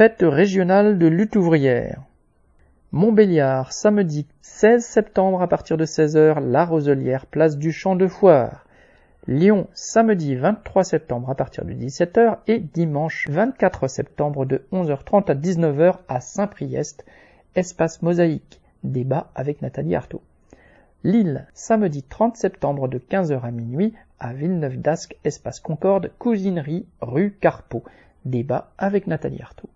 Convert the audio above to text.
Fête régionale de lutte ouvrière. Montbéliard, samedi 16 septembre à partir de 16h, La Roselière, place du Champ de Foire. Lyon, samedi 23 septembre à partir de 17h et dimanche 24 septembre de 11h30 à 19h à Saint-Priest, espace mosaïque. Débat avec Nathalie Arthaud. Lille, samedi 30 septembre de 15h à minuit à Villeneuve d'Ascq, espace Concorde, cousinerie, rue Carpeau. Débat avec Nathalie Arthaud.